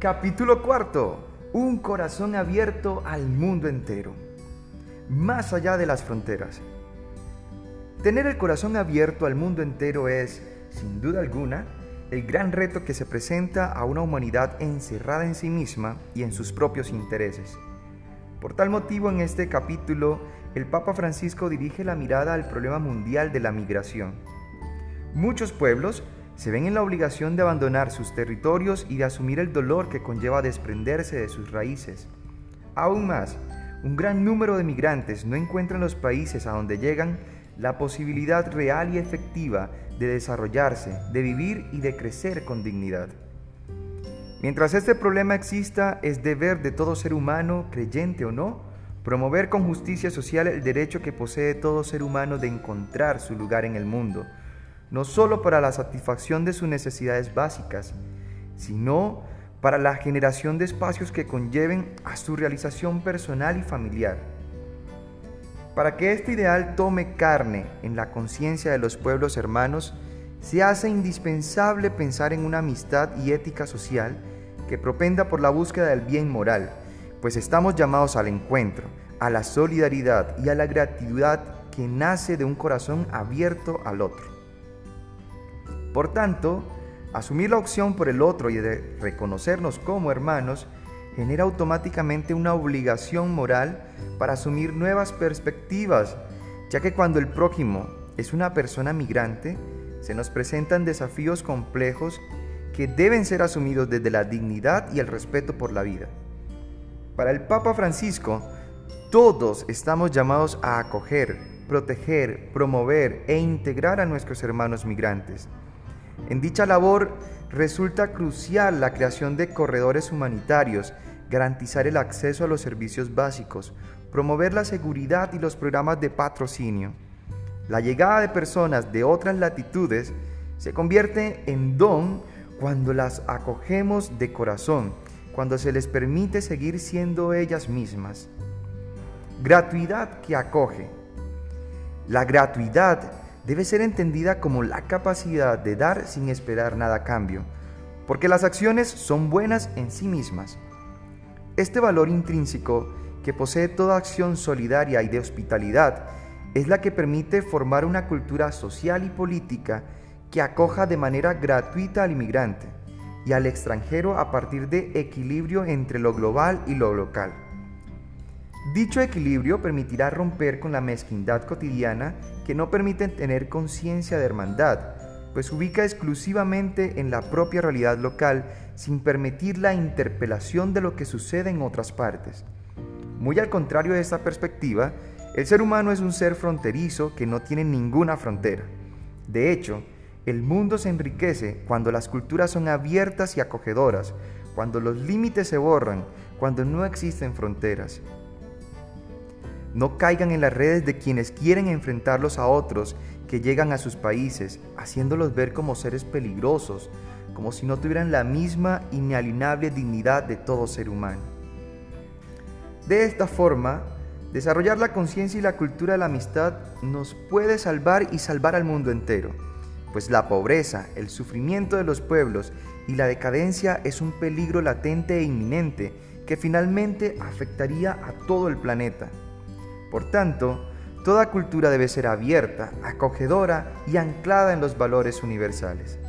Capítulo cuarto. Un corazón abierto al mundo entero. Más allá de las fronteras. Tener el corazón abierto al mundo entero es, sin duda alguna, el gran reto que se presenta a una humanidad encerrada en sí misma y en sus propios intereses. Por tal motivo, en este capítulo, el Papa Francisco dirige la mirada al problema mundial de la migración. Muchos pueblos se ven en la obligación de abandonar sus territorios y de asumir el dolor que conlleva desprenderse de sus raíces. Aún más, un gran número de migrantes no encuentran en los países a donde llegan la posibilidad real y efectiva de desarrollarse, de vivir y de crecer con dignidad. Mientras este problema exista, es deber de todo ser humano, creyente o no, promover con justicia social el derecho que posee todo ser humano de encontrar su lugar en el mundo, no solo para la satisfacción de sus necesidades básicas, sino para la generación de espacios que conlleven a su realización personal y familiar. Para que este ideal tome carne en la conciencia de los pueblos hermanos, se hace indispensable pensar en una amistad y ética social que propenda por la búsqueda del bien moral, pues estamos llamados al encuentro, a la solidaridad y a la gratitud que nace de un corazón abierto al otro. Por tanto, asumir la opción por el otro y de reconocernos como hermanos genera automáticamente una obligación moral para asumir nuevas perspectivas, ya que cuando el prójimo es una persona migrante, se nos presentan desafíos complejos que deben ser asumidos desde la dignidad y el respeto por la vida. Para el Papa Francisco, todos estamos llamados a acoger, proteger, promover e integrar a nuestros hermanos migrantes. En dicha labor resulta crucial la creación de corredores humanitarios, garantizar el acceso a los servicios básicos, promover la seguridad y los programas de patrocinio. La llegada de personas de otras latitudes se convierte en don cuando las acogemos de corazón, cuando se les permite seguir siendo ellas mismas. Gratuidad que acoge. La gratuidad debe ser entendida como la capacidad de dar sin esperar nada a cambio, porque las acciones son buenas en sí mismas. Este valor intrínseco que posee toda acción solidaria y de hospitalidad es la que permite formar una cultura social y política que acoja de manera gratuita al inmigrante y al extranjero a partir de equilibrio entre lo global y lo local. Dicho equilibrio permitirá romper con la mezquindad cotidiana que no permite tener conciencia de hermandad, pues ubica exclusivamente en la propia realidad local sin permitir la interpelación de lo que sucede en otras partes. Muy al contrario de esta perspectiva, el ser humano es un ser fronterizo que no tiene ninguna frontera. De hecho, el mundo se enriquece cuando las culturas son abiertas y acogedoras, cuando los límites se borran, cuando no existen fronteras. No caigan en las redes de quienes quieren enfrentarlos a otros que llegan a sus países, haciéndolos ver como seres peligrosos, como si no tuvieran la misma inalienable dignidad de todo ser humano. De esta forma, desarrollar la conciencia y la cultura de la amistad nos puede salvar y salvar al mundo entero, pues la pobreza, el sufrimiento de los pueblos y la decadencia es un peligro latente e inminente que finalmente afectaría a todo el planeta. Por tanto, toda cultura debe ser abierta, acogedora y anclada en los valores universales.